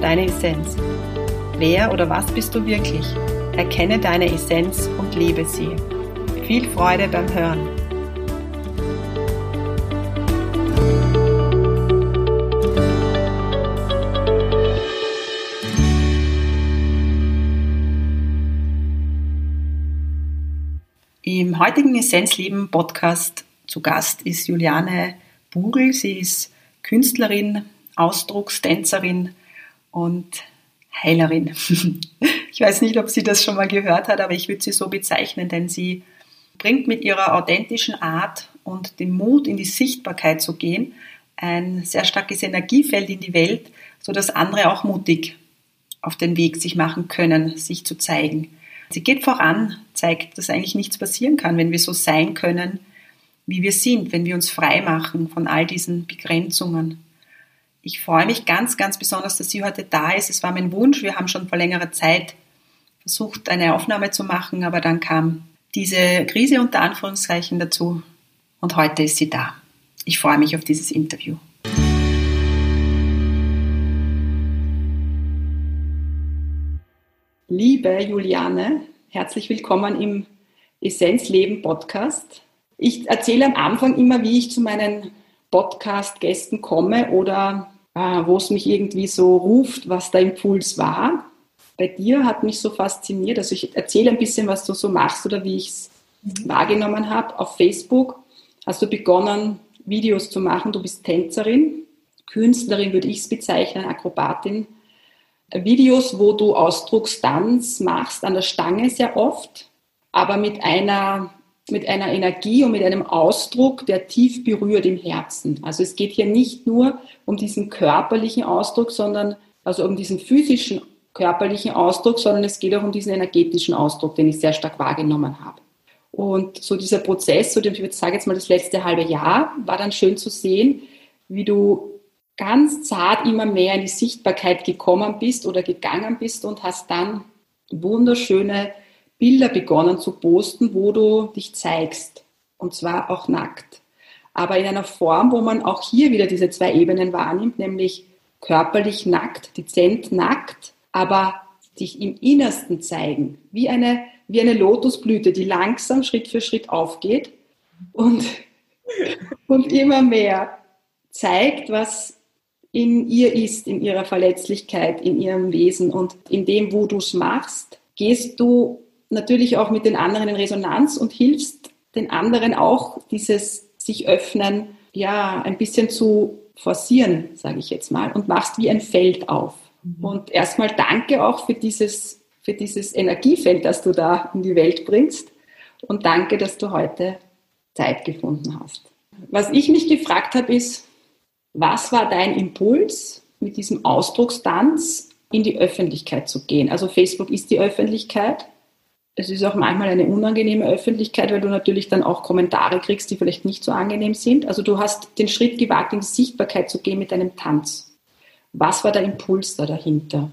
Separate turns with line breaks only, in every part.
deine Essenz. Wer oder was bist du wirklich? Erkenne deine Essenz und lebe sie. Viel Freude beim Hören. Im heutigen Essenzleben Podcast zu Gast ist Juliane Bugel. Sie ist Künstlerin, Ausdruckstänzerin und Heilerin. Ich weiß nicht, ob sie das schon mal gehört hat, aber ich würde sie so bezeichnen, denn sie bringt mit ihrer authentischen Art und dem Mut, in die Sichtbarkeit zu gehen, ein sehr starkes Energiefeld in die Welt, sodass andere auch mutig auf den Weg sich machen können, sich zu zeigen. Sie geht voran, zeigt, dass eigentlich nichts passieren kann, wenn wir so sein können, wie wir sind, wenn wir uns frei machen von all diesen Begrenzungen. Ich freue mich ganz, ganz besonders, dass sie heute da ist. Es war mein Wunsch. Wir haben schon vor längerer Zeit versucht, eine Aufnahme zu machen, aber dann kam diese Krise unter Anführungszeichen dazu und heute ist sie da. Ich freue mich auf dieses Interview. Liebe Juliane, herzlich willkommen im Essenzleben Podcast. Ich erzähle am Anfang immer, wie ich zu meinen Podcast-Gästen komme oder wo es mich irgendwie so ruft, was der Impuls war. Bei dir hat mich so fasziniert, also ich erzähle ein bisschen, was du so machst oder wie ich es mhm. wahrgenommen habe. Auf Facebook hast du begonnen, Videos zu machen. Du bist Tänzerin, Künstlerin würde ich es bezeichnen, Akrobatin. Videos, wo du Ausdruckstanz machst an der Stange sehr oft, aber mit einer mit einer Energie und mit einem Ausdruck, der tief berührt im Herzen. Also es geht hier nicht nur um diesen körperlichen Ausdruck, sondern also um diesen physischen körperlichen Ausdruck, sondern es geht auch um diesen energetischen Ausdruck, den ich sehr stark wahrgenommen habe. Und so dieser Prozess, so ich sage jetzt mal das letzte halbe Jahr, war dann schön zu sehen, wie du ganz zart immer mehr in die Sichtbarkeit gekommen bist oder gegangen bist und hast dann wunderschöne Bilder begonnen zu posten, wo du dich zeigst. Und zwar auch nackt. Aber in einer Form, wo man auch hier wieder diese zwei Ebenen wahrnimmt, nämlich körperlich nackt, dezent nackt, aber dich im Innersten zeigen, wie eine, wie eine Lotusblüte, die langsam Schritt für Schritt aufgeht und, und immer mehr zeigt, was in ihr ist, in ihrer Verletzlichkeit, in ihrem Wesen und in dem, wo du es machst, gehst du natürlich auch mit den anderen in Resonanz und hilfst den anderen auch dieses sich öffnen, ja, ein bisschen zu forcieren, sage ich jetzt mal, und machst wie ein Feld auf. Mhm. Und erstmal danke auch für dieses, für dieses Energiefeld, das du da in die Welt bringst. Und danke, dass du heute Zeit gefunden hast. Was ich mich gefragt habe, ist, was war dein Impuls, mit diesem Ausdruckstanz in die Öffentlichkeit zu gehen? Also Facebook ist die Öffentlichkeit es ist auch manchmal eine unangenehme Öffentlichkeit, weil du natürlich dann auch Kommentare kriegst, die vielleicht nicht so angenehm sind. Also du hast den Schritt gewagt, in Sichtbarkeit zu gehen mit deinem Tanz. Was war der Impuls da dahinter?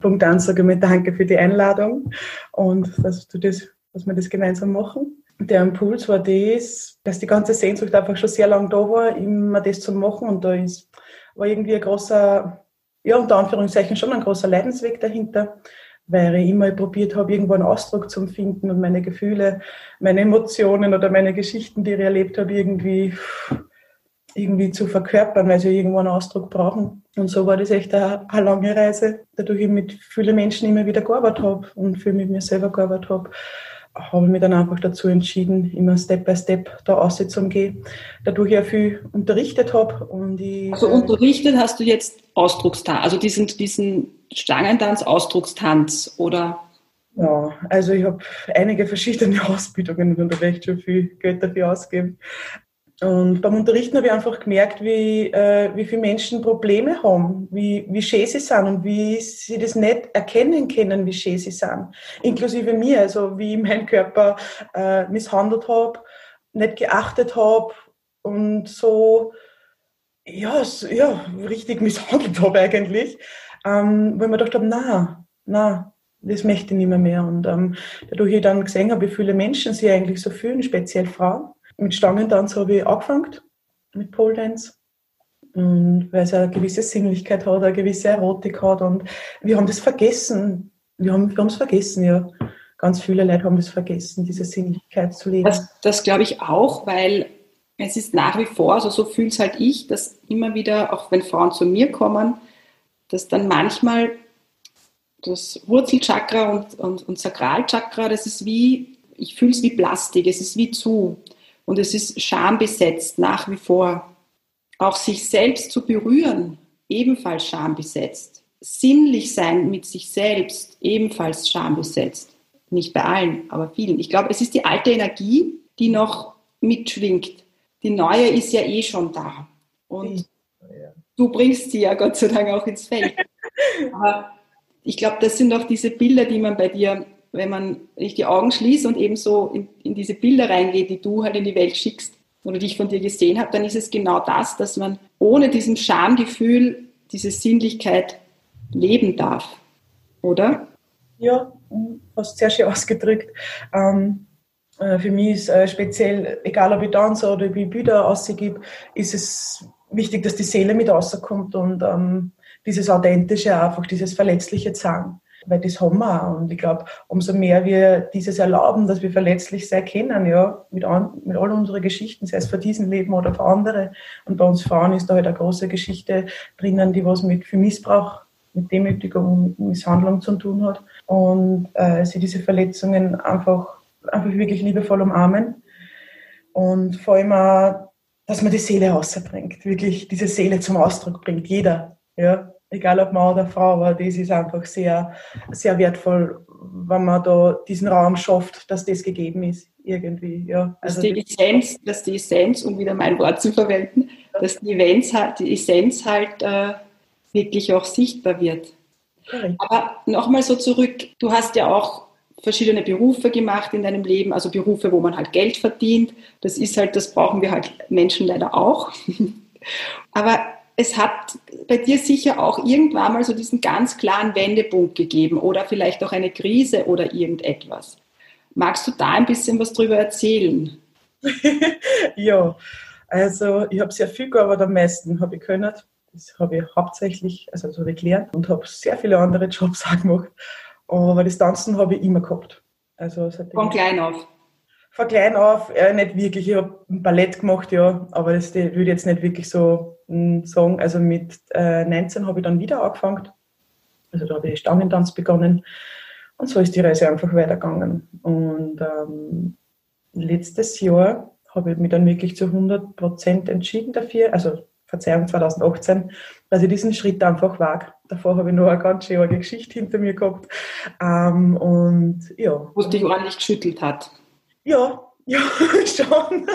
Punkt an, sage ich danke für die Einladung und dass, du das, dass wir das gemeinsam machen. Der Impuls war das, dass die ganze Sehnsucht einfach schon sehr lange da war, immer das zu machen und da ist, war irgendwie ein großer, ja unter Anführungszeichen schon ein großer Leidensweg dahinter weil ich immer probiert habe, irgendwo einen Ausdruck zu finden und meine Gefühle, meine Emotionen oder meine Geschichten, die ich erlebt habe, irgendwie, irgendwie zu verkörpern, weil sie irgendwo einen Ausdruck brauchen. Und so war das echt eine, eine lange Reise, dadurch ich mit vielen Menschen immer wieder gearbeitet habe und viel mit mir selber gearbeitet habe habe ich mich dann einfach dazu entschieden, immer Step by Step da auszugehen, gehe. Dadurch ja viel unterrichtet habe. Und ich,
also unterrichtet hast du jetzt Ausdruckstanz, also diesen, diesen Stangentanz, Ausdruckstanz oder?
Ja, also ich habe einige verschiedene Ausbildungen und da werde ich schon viel Geld dafür ausgeben. Und beim Unterrichten habe ich einfach gemerkt, wie, äh, wie viele Menschen Probleme haben, wie, wie schön sie sind und wie sie das nicht erkennen können, wie schön sie sind. Inklusive mir, also wie ich meinen Körper äh, misshandelt habe, nicht geachtet habe und so, ja, ja richtig misshandelt habe eigentlich. Ähm, weil ich mir gedacht habe, na, na, das möchte ich nicht mehr mehr. Und ähm, dadurch ich dann gesehen habe, wie viele Menschen sich eigentlich so fühlen, speziell Frauen, mit Stangentanz habe ich angefangen, mit Pole Dance. Und weil es eine gewisse Sinnlichkeit hat, eine gewisse Erotik hat. Und wir haben das vergessen. Wir haben wir es vergessen, ja. Ganz viele Leute haben das vergessen, diese Sinnlichkeit zu leben.
Das, das glaube ich auch, weil es ist nach wie vor, also so fühlt es halt ich, dass immer wieder, auch wenn Frauen zu mir kommen, dass dann manchmal das Wurzelchakra und, und, und Sakralchakra, das ist wie, ich fühle es wie Plastik, es ist wie zu. Und es ist schambesetzt nach wie vor. Auch sich selbst zu berühren, ebenfalls schambesetzt. Sinnlich sein mit sich selbst, ebenfalls schambesetzt. Nicht bei allen, aber vielen. Ich glaube, es ist die alte Energie, die noch mitschwingt. Die neue ist ja eh schon da. Und du bringst sie ja Gott sei Dank auch ins Feld. Aber ich glaube, das sind auch diese Bilder, die man bei dir wenn man nicht die Augen schließt und eben so in, in diese Bilder reingeht, die du halt in die Welt schickst oder die ich von dir gesehen habe, dann ist es genau das, dass man ohne diesem Schamgefühl diese Sinnlichkeit leben darf, oder?
Ja, hast sehr schön ausgedrückt. Ähm, äh, für mich ist äh, speziell, egal ob ich tanze oder wie Bilder ausgebe, ist es wichtig, dass die Seele mit rauskommt und ähm, dieses Authentische, einfach dieses Verletzliche zeigen weil das haben wir auch. Und ich glaube, umso mehr wir dieses erlauben, dass wir verletzlich sein können, ja, mit, an, mit all unseren Geschichten, sei es für diesen Leben oder für andere. Und bei uns Frauen ist da halt eine große Geschichte drinnen, die was mit für Missbrauch, mit Demütigung, mit Misshandlung zu tun hat. Und äh, sie diese Verletzungen einfach, einfach wirklich liebevoll umarmen. Und vor allem auch, dass man die Seele rausbringt, wirklich diese Seele zum Ausdruck bringt, jeder. Ja, egal ob Mann oder Frau, aber das ist einfach sehr, sehr wertvoll, wenn man da diesen Raum schafft, dass das gegeben ist, irgendwie. Ja.
Also dass, die Essenz, dass die Essenz, um wieder mein Wort zu verwenden, dass die, Events, die Essenz halt äh, wirklich auch sichtbar wird. Aber nochmal so zurück, du hast ja auch verschiedene Berufe gemacht in deinem Leben, also Berufe, wo man halt Geld verdient. Das ist halt, das brauchen wir halt Menschen leider auch. Aber es hat bei dir sicher auch irgendwann mal so diesen ganz klaren Wendepunkt gegeben oder vielleicht auch eine Krise oder irgendetwas. Magst du da ein bisschen was drüber erzählen?
ja, also ich habe sehr viel gearbeitet, am meisten habe ich können. Das habe ich hauptsächlich, also das habe ich gelernt und habe sehr viele andere Jobs auch gemacht. Aber das Tanzen habe ich immer gehabt.
Also Von klein auf?
Von klein auf, äh, nicht wirklich. Ich habe ein Ballett gemacht, ja, aber das würde ich jetzt nicht wirklich so sagen, also mit äh, 19 habe ich dann wieder angefangen. Also da habe ich Stangentanz begonnen. Und so ist die Reise einfach weitergegangen. Und ähm, letztes Jahr habe ich mich dann wirklich zu 100 Prozent entschieden dafür, also Verzeihung 2018, dass ich diesen Schritt einfach wage. Davor habe ich noch eine ganz schöne Geschichte hinter mir gehabt. Ähm, und ja.
Wo es dich ordentlich geschüttelt hat.
Ja, ja, schon. Und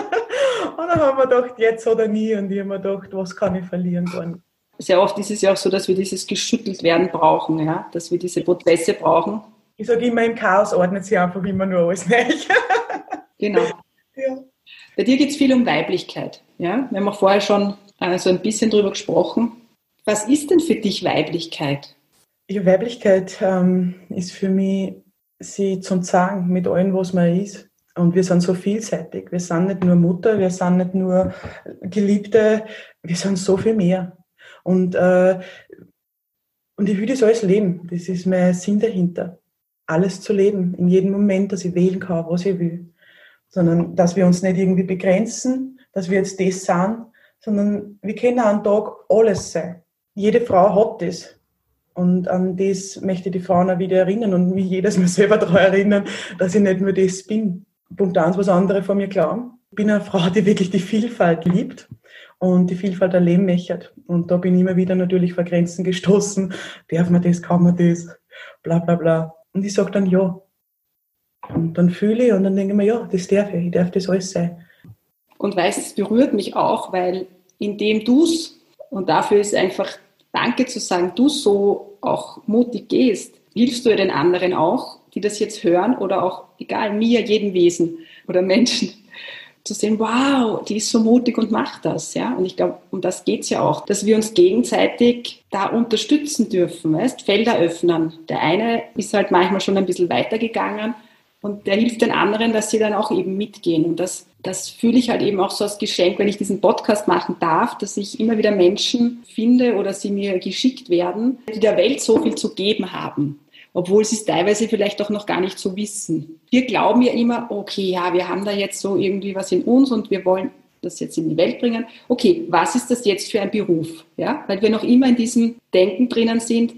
dann haben wir gedacht, jetzt oder nie. Und ich habe mir gedacht, was kann ich verlieren? Dann.
Sehr oft ist es ja auch so, dass wir dieses geschüttelt werden brauchen, ja? dass wir diese Prozesse brauchen.
Ich sage immer, im Chaos ordnet sich einfach immer nur alles nicht.
genau. Ja. Bei dir geht es viel um Weiblichkeit. Ja? Wir haben auch vorher schon äh, so ein bisschen drüber gesprochen. Was ist denn für dich Weiblichkeit?
Ja, Weiblichkeit ähm, ist für mich, sie zum Sagen mit allem, was man ist und wir sind so vielseitig. Wir sind nicht nur Mutter, wir sind nicht nur Geliebte, wir sind so viel mehr. Und, äh, und ich will das alles leben. Das ist mein Sinn dahinter. Alles zu leben, in jedem Moment, dass ich wählen kann, was ich will. Sondern, dass wir uns nicht irgendwie begrenzen, dass wir jetzt das sind, sondern wir können einen Tag alles sein. Jede Frau hat das. Und an das möchte ich die Frauen auch wieder erinnern und mich jedes Mal selber daran erinnern, dass ich nicht nur das bin. Punkt eins, was andere von mir glauben. Ich bin eine Frau, die wirklich die Vielfalt liebt und die Vielfalt erleben möchte. Und da bin ich immer wieder natürlich vor Grenzen gestoßen. Darf man das, kann man das, bla bla bla. Und ich sage dann ja. Und dann fühle ich und dann denke ich mir, ja, das darf ich, ich darf das alles sein.
Und weißt, es berührt mich auch, weil indem du es, und dafür ist einfach Danke zu sagen, du so auch mutig gehst, hilfst du den anderen auch, die das jetzt hören oder auch, egal, mir, jedem Wesen oder Menschen, zu sehen, wow, die ist so mutig und macht das, ja. Und ich glaube, um das geht's ja auch, dass wir uns gegenseitig da unterstützen dürfen, weißt, Felder öffnen. Der eine ist halt manchmal schon ein bisschen weitergegangen und der hilft den anderen, dass sie dann auch eben mitgehen. Und das, das fühle ich halt eben auch so als Geschenk, wenn ich diesen Podcast machen darf, dass ich immer wieder Menschen finde oder sie mir geschickt werden, die der Welt so viel zu geben haben obwohl sie es teilweise vielleicht auch noch gar nicht so wissen. Wir glauben ja immer, okay, ja, wir haben da jetzt so irgendwie was in uns und wir wollen das jetzt in die Welt bringen. Okay, was ist das jetzt für ein Beruf? Ja, weil wir noch immer in diesem Denken drinnen sind,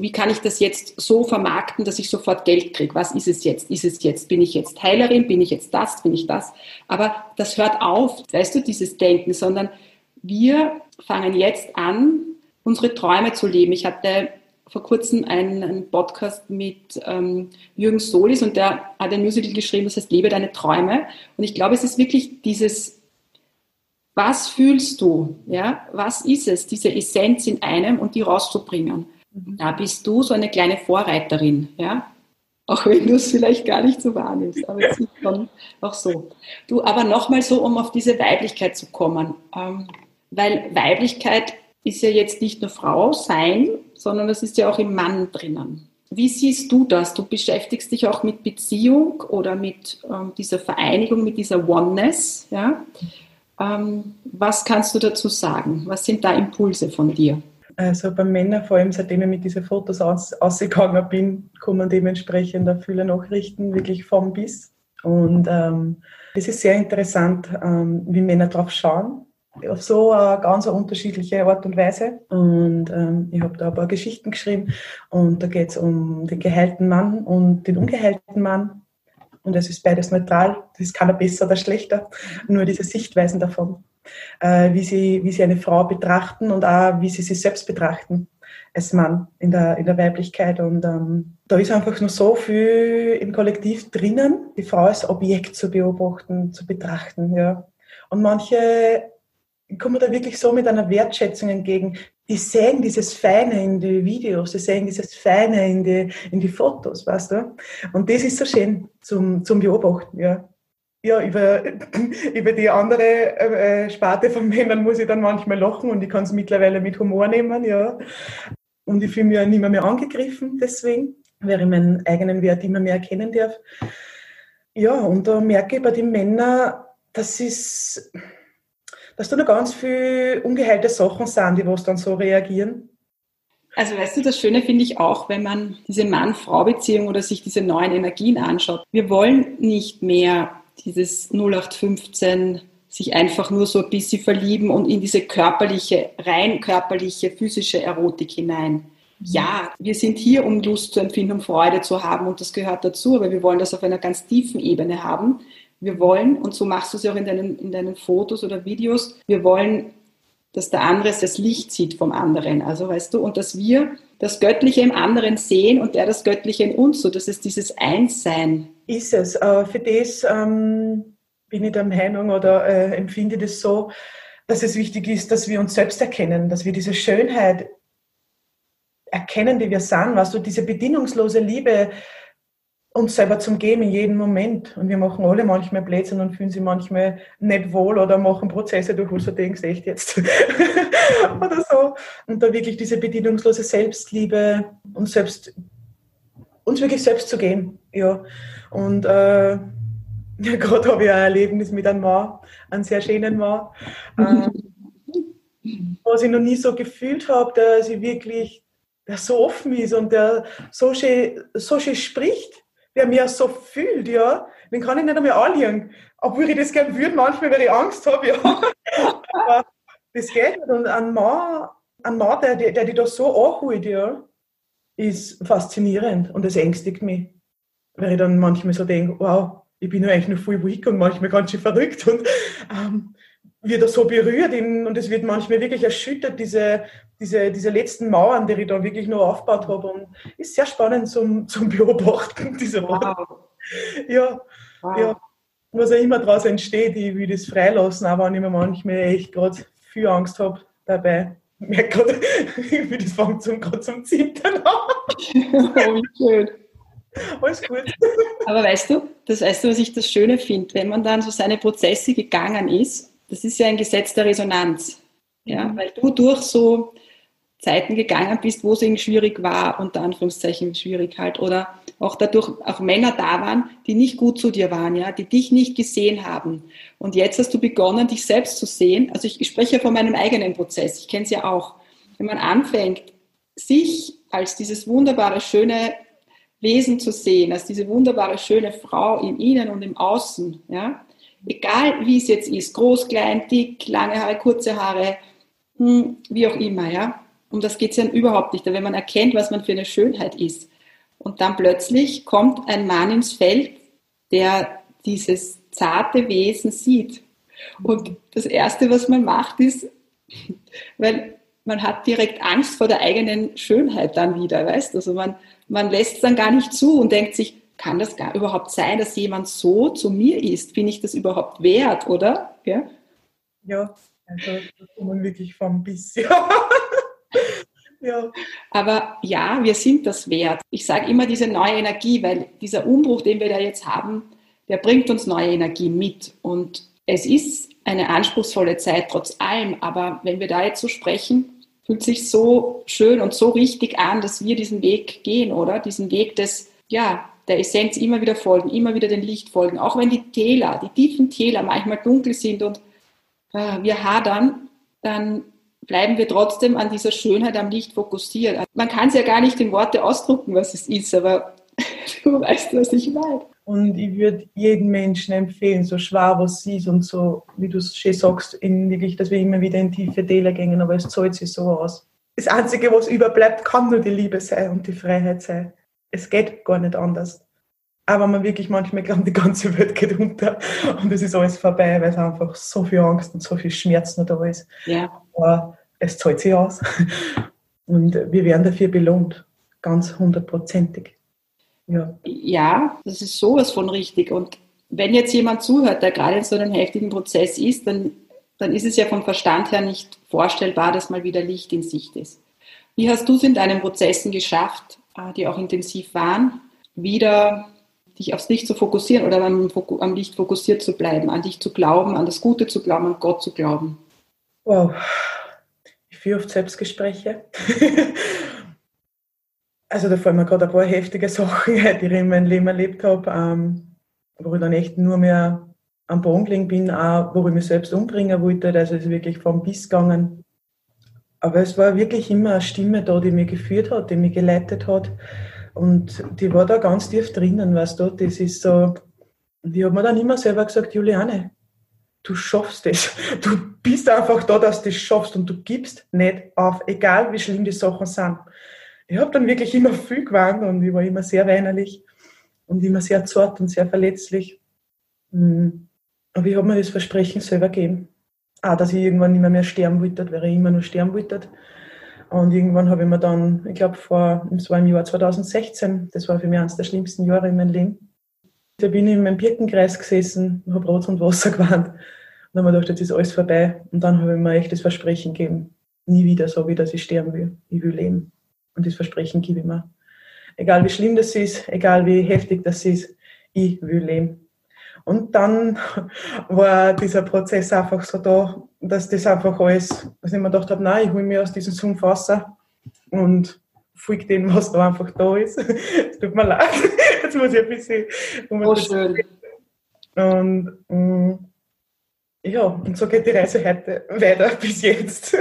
wie kann ich das jetzt so vermarkten, dass ich sofort Geld kriege? Was ist es jetzt? Ist es jetzt, bin ich jetzt Heilerin? Bin ich jetzt das? Bin ich das? Aber das hört auf, weißt du, dieses Denken, sondern wir fangen jetzt an, unsere Träume zu leben. Ich hatte vor kurzem einen, Podcast mit ähm, Jürgen Solis und der hat ein Musical geschrieben, das heißt Lebe deine Träume. Und ich glaube, es ist wirklich dieses, was fühlst du? Ja, was ist es, diese Essenz in einem und die rauszubringen? Da bist du so eine kleine Vorreiterin, ja. Auch wenn du es vielleicht gar nicht so wahrnimmst, aber es ist schon auch so. Du, aber nochmal so, um auf diese Weiblichkeit zu kommen, ähm, weil Weiblichkeit ist ja jetzt nicht nur Frau sein, sondern es ist ja auch im Mann drinnen. Wie siehst du das? Du beschäftigst dich auch mit Beziehung oder mit ähm, dieser Vereinigung, mit dieser Oneness. Ja? Ähm, was kannst du dazu sagen? Was sind da Impulse von dir?
Also bei Männern, vor allem seitdem ich mit diesen Fotos aus, ausgegangen bin, kommen dementsprechend auch viele Nachrichten, wirklich vom bis. Und ähm, es ist sehr interessant, ähm, wie Männer drauf schauen auf so eine ganz unterschiedliche Art und Weise. Und ähm, ich habe da ein paar Geschichten geschrieben und da geht es um den geheilten Mann und den ungeheilten Mann. Und es ist beides neutral, das ist keiner besser oder schlechter, nur diese Sichtweisen davon, äh, wie, sie, wie sie eine Frau betrachten und auch wie sie sich selbst betrachten als Mann in der, in der Weiblichkeit. Und ähm, da ist einfach nur so viel im Kollektiv drinnen, die Frau als Objekt zu beobachten, zu betrachten. Ja. Und manche kommen da wirklich so mit einer Wertschätzung entgegen. Die sehen dieses Feine in die Videos, die sehen dieses Feine in die, in die Fotos, weißt du? Und das ist so schön zum, zum Beobachten, ja. Ja, über, über die andere äh, Sparte von Männern muss ich dann manchmal lachen und ich kann es mittlerweile mit Humor nehmen, ja. Und ich fühle mich ja nicht mehr, mehr angegriffen deswegen, weil ich meinen eigenen Wert immer mehr erkennen darf. Ja, und da merke ich bei den Männern, das ist, dass da noch ganz viele ungeheilte Sachen sind, die was dann so reagieren?
Also weißt du, das Schöne finde ich auch, wenn man diese Mann-Frau-Beziehung oder sich diese neuen Energien anschaut. Wir wollen nicht mehr dieses 0815 sich einfach nur so ein bisschen verlieben und in diese körperliche, rein körperliche, physische Erotik hinein. Ja, wir sind hier, um Lust zu empfinden, um Freude zu haben und das gehört dazu, aber wir wollen das auf einer ganz tiefen Ebene haben. Wir wollen, und so machst du es ja auch in deinen, in deinen Fotos oder Videos, wir wollen, dass der andere das Licht sieht vom anderen. Also weißt du, und dass wir das Göttliche im anderen sehen und der das Göttliche in uns, so dass es dieses Einssein.
Ist es. Äh, für das ähm, bin ich der Meinung oder äh, empfinde das so, dass es wichtig ist, dass wir uns selbst erkennen, dass wir diese Schönheit erkennen, die wir sind, weißt du, diese bedingungslose Liebe, uns selber zum Geben in jedem Moment. Und wir machen alle manchmal Blödsinn und fühlen sich manchmal nicht wohl oder machen Prozesse durch, wo du denkst, echt jetzt. oder so. Und da wirklich diese bedienungslose Selbstliebe und selbst, uns wirklich selbst zu gehen. Ja. Und äh, ja, gerade habe ich ein Erlebnis mit einem Mann, einem sehr schönen Mann, äh, was ich noch nie so gefühlt habe, dass ich wirklich der so offen ist und der so schön, so schön spricht der mir so fühlt, ja, den kann ich nicht einmal anlegen. Obwohl ich das gerne würde, manchmal, weil ich Angst habe, ja. Aber das geht nicht. Und ein Mann, ein Mann der, der, der dich da so anholt, ja, ist faszinierend und das ängstigt mich. Weil ich dann manchmal so denke, wow, ich bin ja eigentlich nur voll weak und manchmal ganz schön verrückt und ähm, wird er so berührt in, und es wird manchmal wirklich erschüttert, diese, diese, diese letzten Mauern, die ich da wirklich nur aufgebaut habe. Und ist sehr spannend zum, zum Beobachten, diese Mauern. Wow. Ja, wow. ja. was auch immer daraus entsteht, ich will das freilassen, aber wenn ich mir manchmal echt gerade viel Angst habe dabei. Ich merke gerade, wie das fängt zum, gerade zum Zittern an. oh, wie schön.
Alles gut. Aber weißt du, das weißt du, was ich das Schöne finde, wenn man dann so seine Prozesse gegangen ist, das ist ja ein Gesetz der Resonanz. Ja, mhm. weil du durch so Zeiten gegangen bist, wo es irgendwie schwierig war, unter Anführungszeichen schwierig halt, oder auch dadurch auch Männer da waren, die nicht gut zu dir waren, ja, die dich nicht gesehen haben. Und jetzt hast du begonnen, dich selbst zu sehen. Also ich, ich spreche ja von meinem eigenen Prozess, ich kenne es ja auch. Wenn man anfängt, sich als dieses wunderbare, schöne Wesen zu sehen, als diese wunderbare, schöne Frau im Innen und im Außen, ja, egal wie es jetzt ist, groß, klein, dick, lange Haare, kurze Haare, hm, wie auch immer, ja, um das geht es ja überhaupt nicht. wenn man erkennt, was man für eine Schönheit ist. Und dann plötzlich kommt ein Mann ins Feld, der dieses zarte Wesen sieht. Und das Erste, was man macht, ist, weil man hat direkt Angst vor der eigenen Schönheit dann wieder, weißt Also man, man lässt es dann gar nicht zu und denkt sich, kann das gar überhaupt sein, dass jemand so zu mir ist? Bin ich das überhaupt wert, oder?
Ja, ja also da kommt man wirklich vom bisschen.
Ja. Aber ja, wir sind das wert. Ich sage immer diese neue Energie, weil dieser Umbruch, den wir da jetzt haben, der bringt uns neue Energie mit. Und es ist eine anspruchsvolle Zeit trotz allem. Aber wenn wir da jetzt so sprechen, fühlt sich so schön und so richtig an, dass wir diesen Weg gehen, oder? Diesen Weg des, ja, der Essenz immer wieder folgen, immer wieder dem Licht folgen. Auch wenn die Täler, die tiefen Täler manchmal dunkel sind und äh, wir hadern, dann bleiben wir trotzdem an dieser Schönheit am Licht fokussiert. Man kann es ja gar nicht in Worte ausdrucken, was es ist, aber du weißt, was ich meine.
Und ich würde jedem Menschen empfehlen, so schwer was sie ist und so, wie du es schön sagst, in wirklich, dass wir immer wieder in tiefe Täler gehen, aber es zahlt sich so aus. Das Einzige, was überbleibt, kann nur die Liebe sein und die Freiheit sein. Es geht gar nicht anders. Aber man wirklich manchmal glaubt, die ganze Welt geht unter und es ist alles vorbei, weil es einfach so viel Angst und so viel Schmerz noch da ist. Ja. Aber es zahlt sich aus. Und wir werden dafür belohnt. Ganz hundertprozentig.
Ja. ja, das ist sowas von richtig. Und wenn jetzt jemand zuhört, der gerade in so einem heftigen Prozess ist, dann, dann ist es ja vom Verstand her nicht vorstellbar, dass mal wieder Licht in Sicht ist. Wie hast du es in deinen Prozessen geschafft, äh, die auch intensiv waren, wieder dich aufs Licht zu fokussieren oder am, am Licht fokussiert zu bleiben, an dich zu glauben, an das Gute zu glauben, an Gott zu glauben?
Wow, ich führe oft Selbstgespräche. also da fallen mir gerade ein paar heftige Sachen, die ich in meinem Leben erlebt habe, ähm, wo ich dann echt nur mehr am Boden bin, auch wo ich mich selbst umbringen wollte. Also es ist wirklich vom Biss gegangen. Aber es war wirklich immer eine Stimme da, die mich geführt hat, die mich geleitet hat. Und die war da ganz tief drinnen, weißt du, das ist so, die hat mir dann immer selber gesagt, Juliane, du schaffst es. Du bist einfach da, dass du es schaffst und du gibst nicht auf, egal wie schlimm die Sachen sind. Ich habe dann wirklich immer viel geweint und ich war immer sehr weinerlich und immer sehr zart und sehr verletzlich. Hm. Aber ich habe mir das Versprechen selber gegeben. Auch, dass ich irgendwann nicht mehr, mehr sterben wollte, weil ich immer nur sterben wollte. Und irgendwann habe ich mir dann, ich glaube, vor, es war im Jahr 2016, das war für mich eines der schlimmsten Jahre in meinem Leben. Da bin ich in meinem Birkenkreis gesessen, habe Rot und Wasser gewarnt. Und dann habe ich gedacht, jetzt ist alles vorbei. Und dann habe ich mir echt das Versprechen gegeben, nie wieder so wie, dass ich sterben will. Ich will leben. Und das Versprechen gebe ich mir. Egal wie schlimm das ist, egal wie heftig das ist, ich will leben. Und dann war dieser Prozess einfach so da, dass das einfach alles, dass ich mir gedacht habe, nein, ich hole mir aus diesem Sumpf Wasser und folge dem, was da einfach da ist. Es tut mir leid, jetzt muss ich ein bisschen... Oh, schön. Und um, mm, ja, und so geht die Reise heute weiter bis jetzt.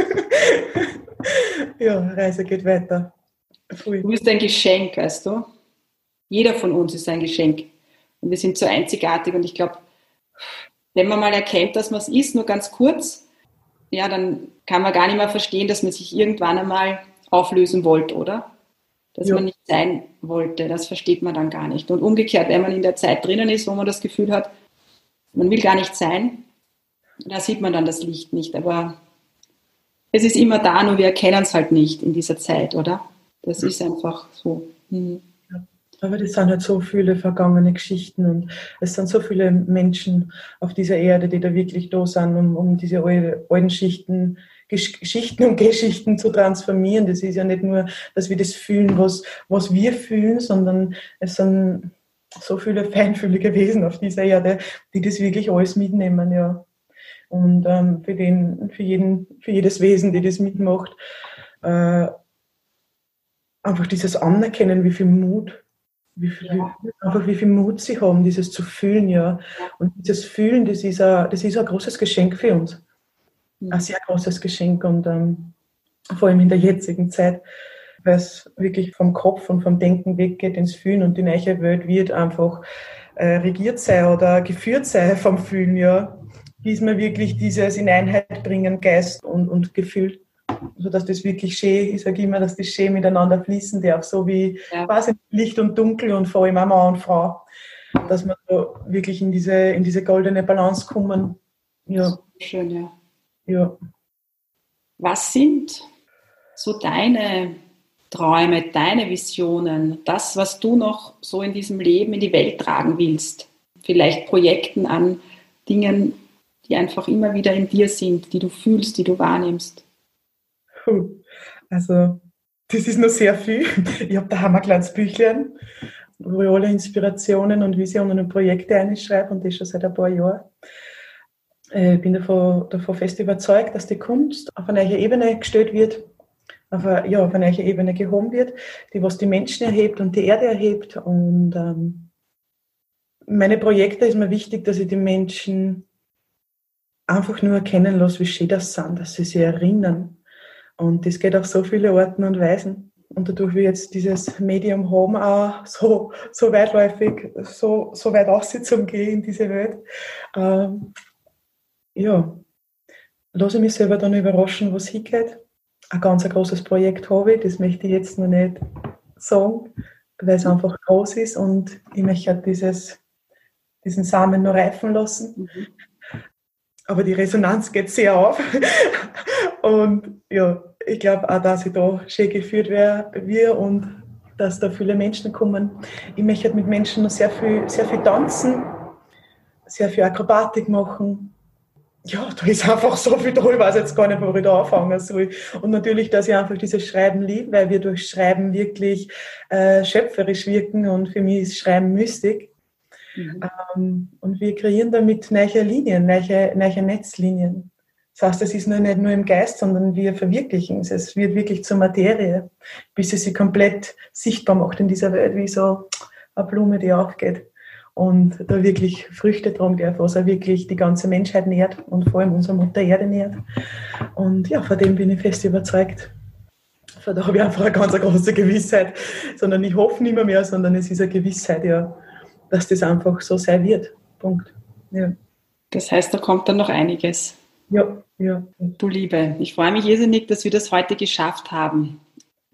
ja, die Reise geht weiter.
Du bist ein Geschenk, weißt du? Jeder von uns ist ein Geschenk. Und wir sind so einzigartig. Und ich glaube, wenn man mal erkennt, dass man es ist, nur ganz kurz, ja, dann kann man gar nicht mehr verstehen, dass man sich irgendwann einmal auflösen wollte, oder? Dass ja. man nicht sein wollte. Das versteht man dann gar nicht. Und umgekehrt, wenn man in der Zeit drinnen ist, wo man das Gefühl hat, man will gar nicht sein, da sieht man dann das Licht nicht. Aber es ist immer da, nur wir erkennen es halt nicht in dieser Zeit, oder? Das ist einfach so. Mhm.
Aber das sind halt so viele vergangene Geschichten und es sind so viele Menschen auf dieser Erde, die da wirklich da sind, um, um diese alten Schichten, Geschichten und Geschichten zu transformieren. Das ist ja nicht nur, dass wir das fühlen, was, was wir fühlen, sondern es sind so viele feinfühlige Wesen auf dieser Erde, die das wirklich alles mitnehmen, ja. Und ähm, für, den, für, jeden, für jedes Wesen, die das mitmacht, äh, einfach dieses Anerkennen, wie viel Mut wie viel, ja. einfach wie viel Mut sie haben, dieses zu fühlen, ja. Und dieses Fühlen, das ist ein, das ist ein großes Geschenk für uns. Ein sehr großes Geschenk und ähm, vor allem in der jetzigen Zeit, weil es wirklich vom Kopf und vom Denken weggeht ins Fühlen und die neue Welt wird einfach äh, regiert sein oder geführt sein vom Fühlen, ja. Wir wirklich dieses in Einheit bringen, Geist und, und Gefühl sodass das wirklich schön, ich sage immer, dass das schön miteinander fließen darf, so wie ja. quasi Licht und Dunkel und vor allem Mann und Frau, dass wir da wirklich in diese, in diese goldene Balance kommen.
Ja. Schön, ja.
ja.
Was sind so deine Träume, deine Visionen, das, was du noch so in diesem Leben in die Welt tragen willst? Vielleicht Projekten an Dingen, die einfach immer wieder in dir sind, die du fühlst, die du wahrnimmst?
Also, das ist noch sehr viel. Ich habe daheim ein kleines Büchlein, wo ich alle Inspirationen und Visionen und Projekte einschreibe und das schon seit ein paar Jahren. Äh, ich bin davon, davon fest überzeugt, dass die Kunst auf eine neue Ebene gestellt wird, auf eine, ja, auf eine neue Ebene gehoben wird, die was die Menschen erhebt und die Erde erhebt. Und ähm, meine Projekte ist mir wichtig, dass ich die Menschen einfach nur erkennen lasse, wie schön das sind, dass sie sich erinnern, und das geht auf so viele Arten und Weisen. Und dadurch wir jetzt dieses Medium haben, auch so, so weitläufig, so, so weit aussitzen gehen in diese Welt, ähm, ja, lasse ich mich selber dann überraschen, was hingeht. Ein ganz ein großes Projekt habe ich, das möchte ich jetzt noch nicht sagen, weil es einfach groß ist und ich möchte halt dieses, diesen Samen nur reifen lassen. Mhm. Aber die Resonanz geht sehr auf. und ja, ich glaube auch, dass ich da schön geführt werde und dass da viele Menschen kommen. Ich möchte halt mit Menschen noch sehr viel, sehr viel tanzen, sehr viel Akrobatik machen. Ja, da ist einfach so viel da, ich weiß jetzt gar nicht, wo ich da anfangen soll. Und natürlich, dass ich einfach dieses Schreiben liebe, weil wir durch Schreiben wirklich äh, schöpferisch wirken und für mich ist Schreiben Mystik. Mhm. Ähm, und wir kreieren damit neue Linien, neue, neue Netzlinien. Das heißt, es ist nur nicht nur im Geist, sondern wir verwirklichen es. Es wird wirklich zur Materie, bis es sich komplett sichtbar macht in dieser Welt, wie so eine Blume, die aufgeht. Und da wirklich Früchte drum darf, was auch wirklich die ganze Menschheit nährt und vor allem unsere Mutter Erde nährt. Und ja, von dem bin ich fest überzeugt. Von da habe ich einfach eine ganz große Gewissheit. Sondern ich hoffe nicht mehr, mehr, sondern es ist eine Gewissheit, ja, dass das einfach so sein wird. Punkt. Ja.
Das heißt, da kommt dann noch einiges.
Ja, ja.
Du Liebe, ich freue mich irrsinnig, dass wir das heute geschafft haben.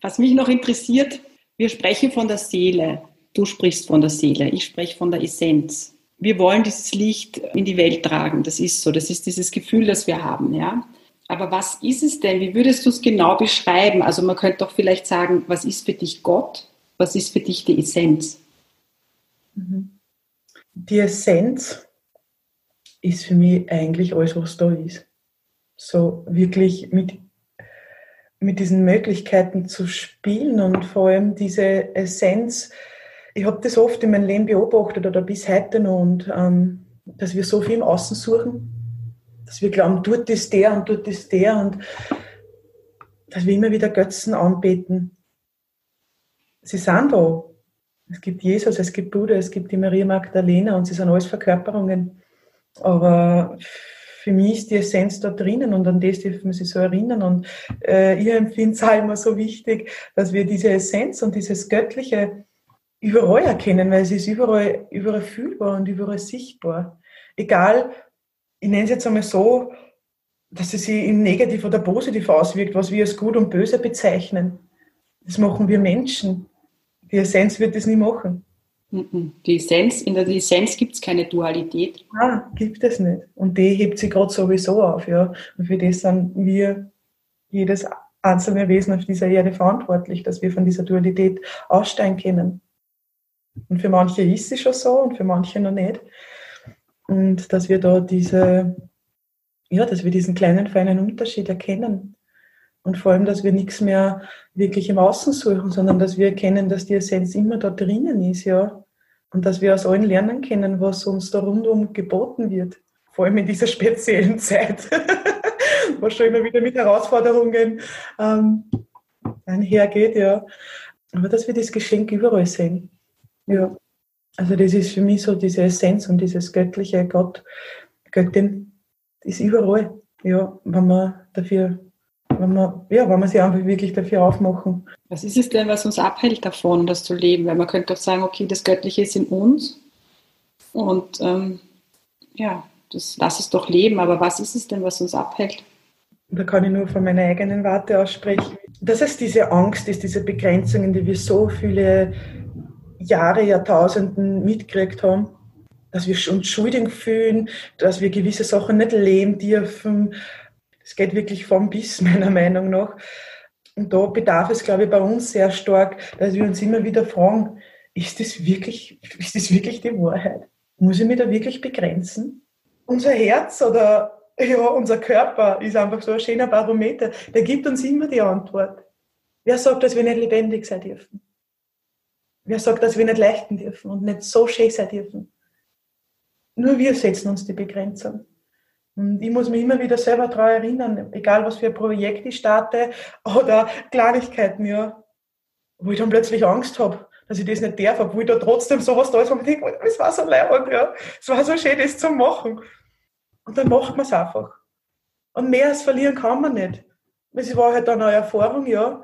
Was mich noch interessiert, wir sprechen von der Seele. Du sprichst von der Seele, ich spreche von der Essenz. Wir wollen dieses Licht in die Welt tragen, das ist so, das ist dieses Gefühl, das wir haben, ja. Aber was ist es denn? Wie würdest du es genau beschreiben? Also man könnte doch vielleicht sagen, was ist für dich Gott? Was ist für dich die Essenz?
Mhm. Die Essenz ist für mich eigentlich alles, was da ist. So wirklich mit, mit diesen Möglichkeiten zu spielen und vor allem diese Essenz. Ich habe das oft in meinem Leben beobachtet oder bis heute noch und ähm, dass wir so viel im Außen suchen, dass wir glauben, dort ist der und dort ist der und dass wir immer wieder Götzen anbeten. Sie sind da. Es gibt Jesus, es gibt Buddha, es gibt die Maria Magdalena und sie sind alles Verkörperungen. Aber für mich ist die Essenz da drinnen und an das dürfen wir sich so erinnern. Und äh, ich empfinde es auch immer so wichtig, dass wir diese Essenz und dieses Göttliche überall erkennen, weil es ist überall, überall fühlbar und überall sichtbar. Egal, ich nenne es jetzt einmal so, dass es sich im Negativ oder Positiv auswirkt, was wir als gut und böse bezeichnen. Das machen wir Menschen. Die Essenz wird das nie machen.
Die Essenz, in der Essenz gibt es keine Dualität.
Ah, gibt es nicht. Und die hebt sich gerade sowieso auf, ja. Und für das sind wir, jedes einzelne Wesen auf dieser Erde verantwortlich, dass wir von dieser Dualität aussteigen können. Und für manche ist sie schon so und für manche noch nicht. Und dass wir da diese, ja, dass wir diesen kleinen, feinen Unterschied erkennen. Und vor allem, dass wir nichts mehr wirklich im Außen suchen, sondern dass wir erkennen, dass die Essenz immer da drinnen ist, ja. Und dass wir aus allen lernen können, was uns da rundum geboten wird. Vor allem in dieser speziellen Zeit, wo schon immer wieder mit Herausforderungen ähm, einhergeht, ja. Aber dass wir das Geschenk überall sehen. Ja. Also das ist für mich so diese Essenz und dieses göttliche Gott, Göttin, ist überall. Ja, wenn man dafür, wenn man, ja, wenn man sich einfach wirklich dafür aufmachen.
Was ist es denn, was uns abhält davon, das zu leben? Weil man könnte auch sagen, okay, das Göttliche ist in uns und ähm, ja, das lass es doch leben. Aber was ist es denn, was uns abhält?
Da kann ich nur von meiner eigenen Warte aussprechen. Dass es diese Angst ist, diese Begrenzungen, die wir so viele Jahre, Jahrtausenden mitgekriegt haben, dass wir uns schuldig fühlen, dass wir gewisse Sachen nicht leben dürfen. Das geht wirklich vom bis, meiner Meinung nach. Und da bedarf es, glaube ich, bei uns sehr stark, dass wir uns immer wieder fragen, ist das wirklich, ist das wirklich die Wahrheit? Muss ich mich da wirklich begrenzen? Unser Herz oder ja, unser Körper ist einfach so ein schöner Barometer. Der gibt uns immer die Antwort. Wer sagt, dass wir nicht lebendig sein dürfen? Wer sagt, dass wir nicht leichten dürfen und nicht so schön sein dürfen? Nur wir setzen uns die Begrenzung. Und ich muss mich immer wieder selber daran erinnern, egal was für ein Projekt ich starte oder Kleinigkeiten, ja, wo ich dann plötzlich Angst habe, dass ich das nicht darf, obwohl ich da trotzdem sowas da ist, wo ich denke, es war so leibend, ja, es war so schön, das zu machen. Und dann macht man es einfach. Und mehr als verlieren kann man nicht. Es war halt eine Erfahrung, ja,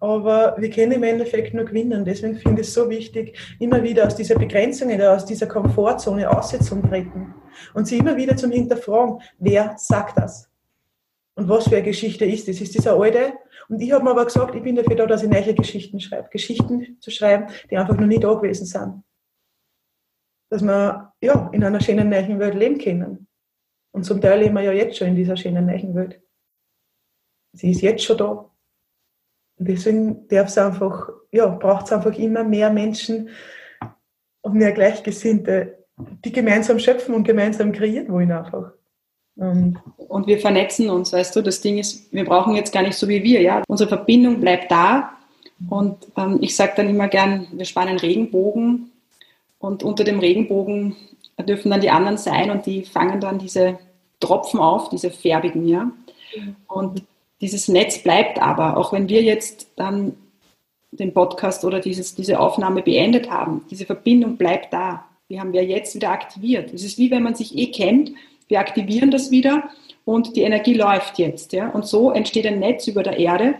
aber wir können im Endeffekt nur gewinnen. Deswegen finde ich es so wichtig, immer wieder aus dieser Begrenzung, aus dieser Komfortzone auszutreten und sie immer wieder zum Hinterfragen, wer sagt das? Und was für eine Geschichte ist das? Ist dieser alte? Und ich habe mir aber gesagt, ich bin dafür da, dass ich neue Geschichten schreibe. Geschichten zu schreiben, die einfach noch nie da gewesen sind. Dass wir ja, in einer schönen neuen Welt leben können. Und zum Teil leben wir ja jetzt schon in dieser schönen neuen Welt. Sie ist jetzt schon da. Deswegen darf es einfach, ja, braucht es einfach immer mehr Menschen und mehr Gleichgesinnte, die gemeinsam schöpfen und gemeinsam kreieren wollen einfach.
Und, und wir vernetzen uns, weißt du, das Ding ist, wir brauchen jetzt gar nicht so wie wir, ja. Unsere Verbindung bleibt da. Und ähm, ich sage dann immer gern, wir spannen Regenbogen und unter dem Regenbogen dürfen dann die anderen sein und die fangen dann diese Tropfen auf, diese färbigen, ja. Und dieses Netz bleibt aber, auch wenn wir jetzt dann den Podcast oder dieses, diese Aufnahme beendet haben, diese Verbindung bleibt da. Die haben wir jetzt wieder aktiviert. Es ist wie wenn man sich eh kennt, wir aktivieren das wieder und die Energie läuft jetzt. Ja? Und so entsteht ein Netz über der Erde,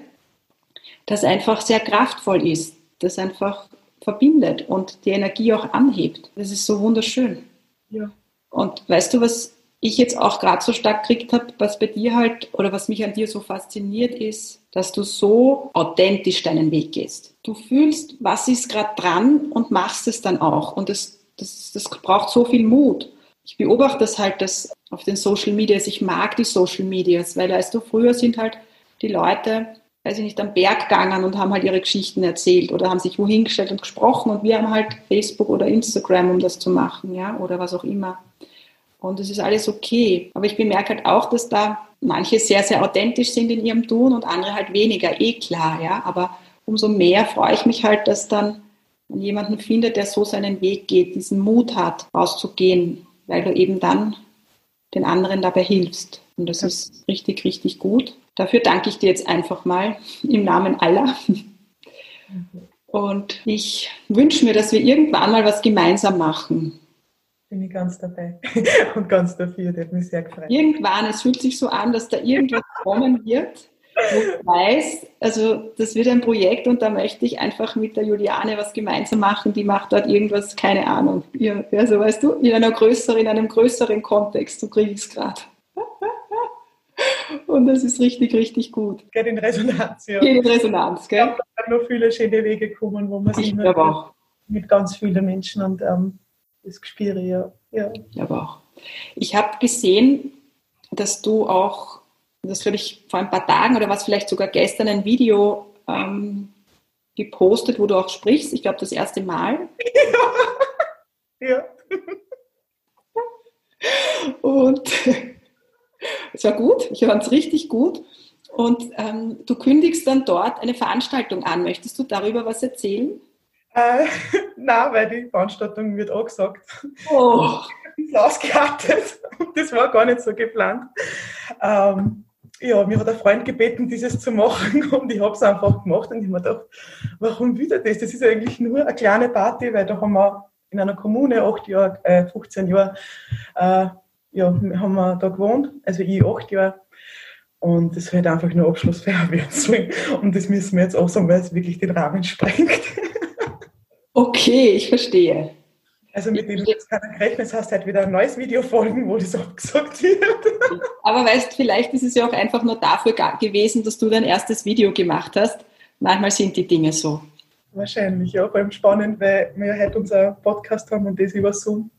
das einfach sehr kraftvoll ist, das einfach verbindet und die Energie auch anhebt. Das ist so wunderschön. Ja. Und weißt du, was ich jetzt auch gerade so stark gekriegt habe, was bei dir halt oder was mich an dir so fasziniert ist, dass du so authentisch deinen Weg gehst. Du fühlst, was ist gerade dran und machst es dann auch. Und das, das, das braucht so viel Mut. Ich beobachte das halt dass auf den Social Medias. Ich mag die Social Medias, weil weißt du, früher sind halt die Leute, weiß ich nicht, am Berg gegangen und haben halt ihre Geschichten erzählt oder haben sich wohin gestellt und gesprochen und wir haben halt Facebook oder Instagram, um das zu machen, ja, oder was auch immer. Und es ist alles okay. Aber ich bemerke halt auch, dass da manche sehr, sehr authentisch sind in ihrem Tun und andere halt weniger, eh klar, ja. Aber umso mehr freue ich mich halt, dass dann man jemanden findet, der so seinen Weg geht, diesen Mut hat, rauszugehen, weil du eben dann den anderen dabei hilfst. Und das ist richtig, richtig gut. Dafür danke ich dir jetzt einfach mal im Namen aller. Und ich wünsche mir, dass wir irgendwann mal was gemeinsam machen
bin ich ganz dabei und ganz dafür. Das hat mich sehr gefreut.
Irgendwann, es fühlt sich so an, dass da irgendwas kommen wird, wo ich weiß, also das wird ein Projekt und da möchte ich einfach mit der Juliane was gemeinsam machen. Die macht dort irgendwas, keine Ahnung. Also weißt du, in einer größeren, in einem größeren Kontext, so kriege ich es gerade. Und das ist richtig, richtig gut.
Geht in Resonanz, ja.
Geht in Resonanz, gell?
Ich glaube, da noch viele schöne Wege kommen, wo man sich mit ganz vielen Menschen und ähm, das ich, ja. ja.
Ich glaube auch. Ich habe gesehen, dass du auch, das glaube ich vor ein paar Tagen oder was vielleicht sogar gestern ein Video ähm, gepostet, wo du auch sprichst. Ich glaube, das erste Mal.
Ja. ja.
Und es war gut, ich fand es richtig gut. Und ähm, du kündigst dann dort eine Veranstaltung an. Möchtest du darüber was erzählen?
Äh, Nein, weil die Veranstaltung wird angesagt.
Oh.
Ist ausgeartet. Das war gar nicht so geplant. Ähm, ja, mir hat ein Freund gebeten, dieses zu machen und ich habe es einfach gemacht und ich habe mir gedacht, warum wieder das? Das ist eigentlich nur eine kleine Party, weil da haben wir in einer Kommune acht Jahre, äh, 15 Jahre, äh, ja, haben wir da gewohnt, also ich acht Jahre und das wird einfach nur Abschlussfeier werden sollen. Und das müssen wir jetzt auch sagen, weil es wirklich den Rahmen sprengt.
Okay, ich verstehe.
Also mit dem gerechnet hast, halt wieder ein neues Video folgen, wo das abgesagt wird.
Aber weißt, vielleicht ist es ja auch einfach nur dafür gewesen, dass du dein erstes Video gemacht hast. Manchmal sind die Dinge so.
Wahrscheinlich, ja. Vor allem spannend, weil wir heute unser Podcast haben und das über Zoom.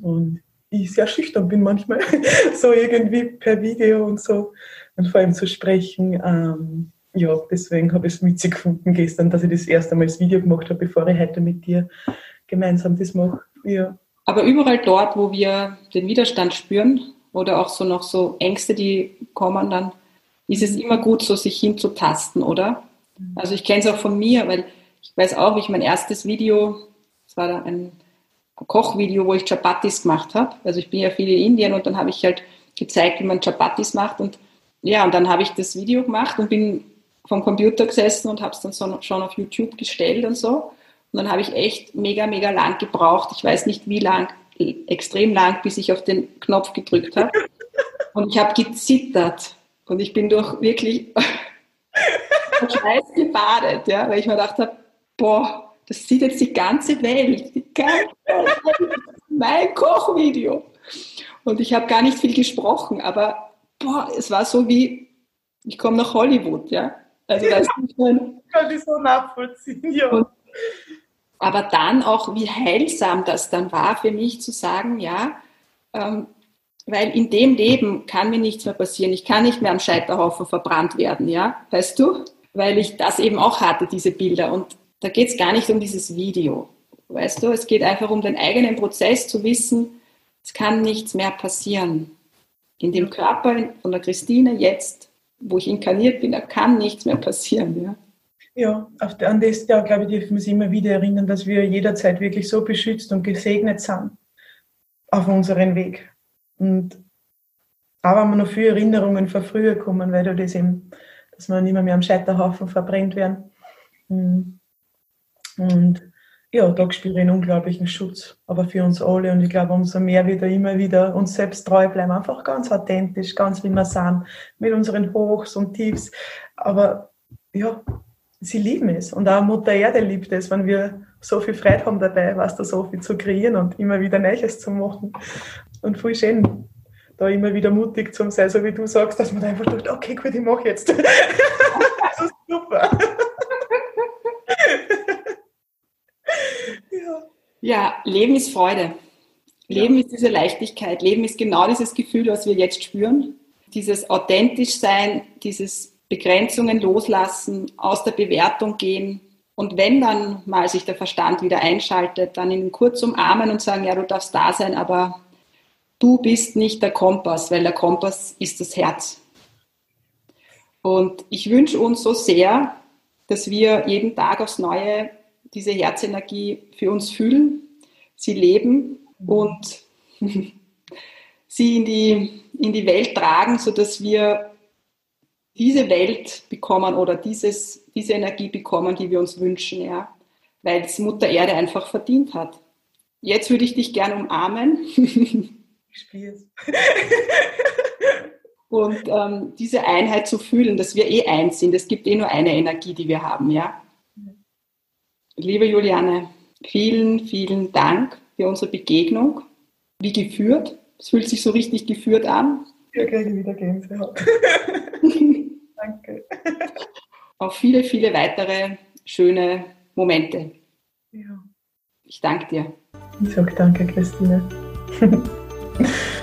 Und ich sehr schüchtern bin manchmal, so irgendwie per Video und so und vor allem zu sprechen. Ähm, ja, deswegen habe ich es witzig gefunden gestern, dass ich das erste Mal das Video gemacht habe, bevor ich heute mit dir gemeinsam das mache. Ja.
Aber überall dort, wo wir den Widerstand spüren oder auch so noch so Ängste, die kommen, dann ist es immer gut, so sich hinzutasten, oder? Mhm. Also ich kenne es auch von mir, weil ich weiß auch, wie ich mein erstes Video, das war da ein Kochvideo, wo ich Chapatis gemacht habe. Also ich bin ja viel in Indien und dann habe ich halt gezeigt, wie man Chapatis macht und ja, und dann habe ich das Video gemacht und bin vom Computer gesessen und habe es dann so, schon auf YouTube gestellt und so. Und dann habe ich echt mega, mega lang gebraucht. Ich weiß nicht wie lang, extrem lang, bis ich auf den Knopf gedrückt habe. Und ich habe gezittert. Und ich bin durch wirklich Schweiß gebadet, ja, weil ich mir gedacht habe, boah, das sieht jetzt die ganze Welt. Die ganze Welt. Mein Kochvideo. Und ich habe gar nicht viel gesprochen, aber boah, es war so wie, ich komme nach Hollywood, ja. Also das
schon, kann ich so nachvollziehen, ja. Und,
aber dann auch, wie heilsam das dann war für mich zu sagen, ja, ähm, weil in dem Leben kann mir nichts mehr passieren. Ich kann nicht mehr am Scheiterhaufen verbrannt werden, ja, weißt du? Weil ich das eben auch hatte, diese Bilder. Und da geht es gar nicht um dieses Video, weißt du? Es geht einfach um den eigenen Prozess zu wissen, es kann nichts mehr passieren in dem Körper von der Christine jetzt, wo ich inkarniert bin, da kann nichts mehr passieren. Ja,
ja an das, ja, glaube ich, dürfen wir uns immer wieder erinnern, dass wir jederzeit wirklich so beschützt und gesegnet sind auf unserem Weg. Und auch wenn wir noch viele Erinnerungen von früher kommen, weil du das eben, dass wir nicht mehr, mehr am Scheiterhaufen verbrennt werden. Und ja, da spüre ich einen unglaublichen Schutz, aber für uns alle. Und ich glaube, umso mehr wir da immer wieder uns selbst treu bleiben, einfach ganz authentisch, ganz wie wir sind, mit unseren Hochs und Tiefs. Aber ja, sie lieben es. Und auch Mutter Erde liebt es, wenn wir so viel Freude haben dabei, was da so viel zu kreieren und immer wieder Neues zu machen. Und voll schön, da immer wieder mutig zu sein, so wie du sagst, dass man einfach sagt, okay, gut, ich mache jetzt. das ist super.
Ja, Leben ist Freude. Leben ja. ist diese Leichtigkeit. Leben ist genau dieses Gefühl, was wir jetzt spüren. Dieses authentisch sein, dieses Begrenzungen loslassen, aus der Bewertung gehen. Und wenn dann mal sich der Verstand wieder einschaltet, dann ihn kurz umarmen und sagen, ja, du darfst da sein, aber du bist nicht der Kompass, weil der Kompass ist das Herz. Und ich wünsche uns so sehr, dass wir jeden Tag aufs Neue diese Herzenergie für uns fühlen, sie leben und sie in die, in die Welt tragen, sodass wir diese Welt bekommen oder dieses, diese Energie bekommen, die wir uns wünschen, ja, weil es Mutter Erde einfach verdient hat. Jetzt würde ich dich gerne umarmen.
Ich spiele es.
Und ähm, diese Einheit zu fühlen, dass wir eh eins sind. Es gibt eh nur eine Energie, die wir haben, ja. Liebe Juliane, vielen, vielen Dank für unsere Begegnung. Wie geführt. Es fühlt sich so richtig geführt an.
Ja, kriege wieder Gänsehaut. Danke.
Auf viele, viele weitere schöne Momente.
Ja.
Ich danke dir.
Ich sage danke, Christine.